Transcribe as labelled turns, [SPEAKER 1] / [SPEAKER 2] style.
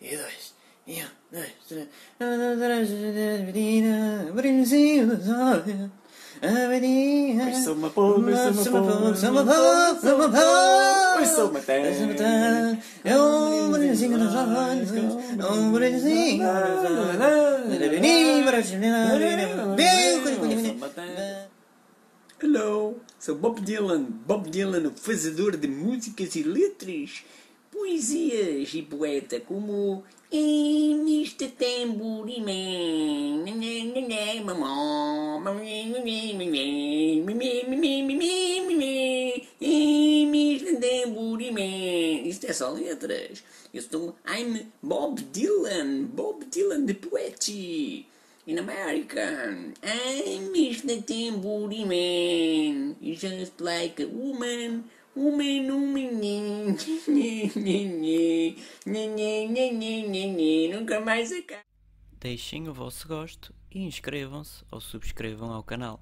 [SPEAKER 1] dois. E um, dois, três. Brilhozinho dos olhos.
[SPEAKER 2] Pois sou uma pobre, sou uma pobre,
[SPEAKER 1] sou uma pobre, sou uma pobre. Pois sou uma terra. É um brilhozinho nos olhos. É um brilhozinho
[SPEAKER 2] Hello, sou Bob Dylan. Bob Dylan, o fazedor de músicas e letras, poesias e poeta como Mr. Tambourine Man, Mr. Tambourine Man. Isto é só letras. Eu estou. I'm Bob Dylan, Bob Dylan the poet. In America, I'm Mr. Tambourine Man, just like a woman, woman, woman, nunca mais acaba.
[SPEAKER 3] Deixem o vosso gosto e inscrevam-se ou subscrevam ao canal.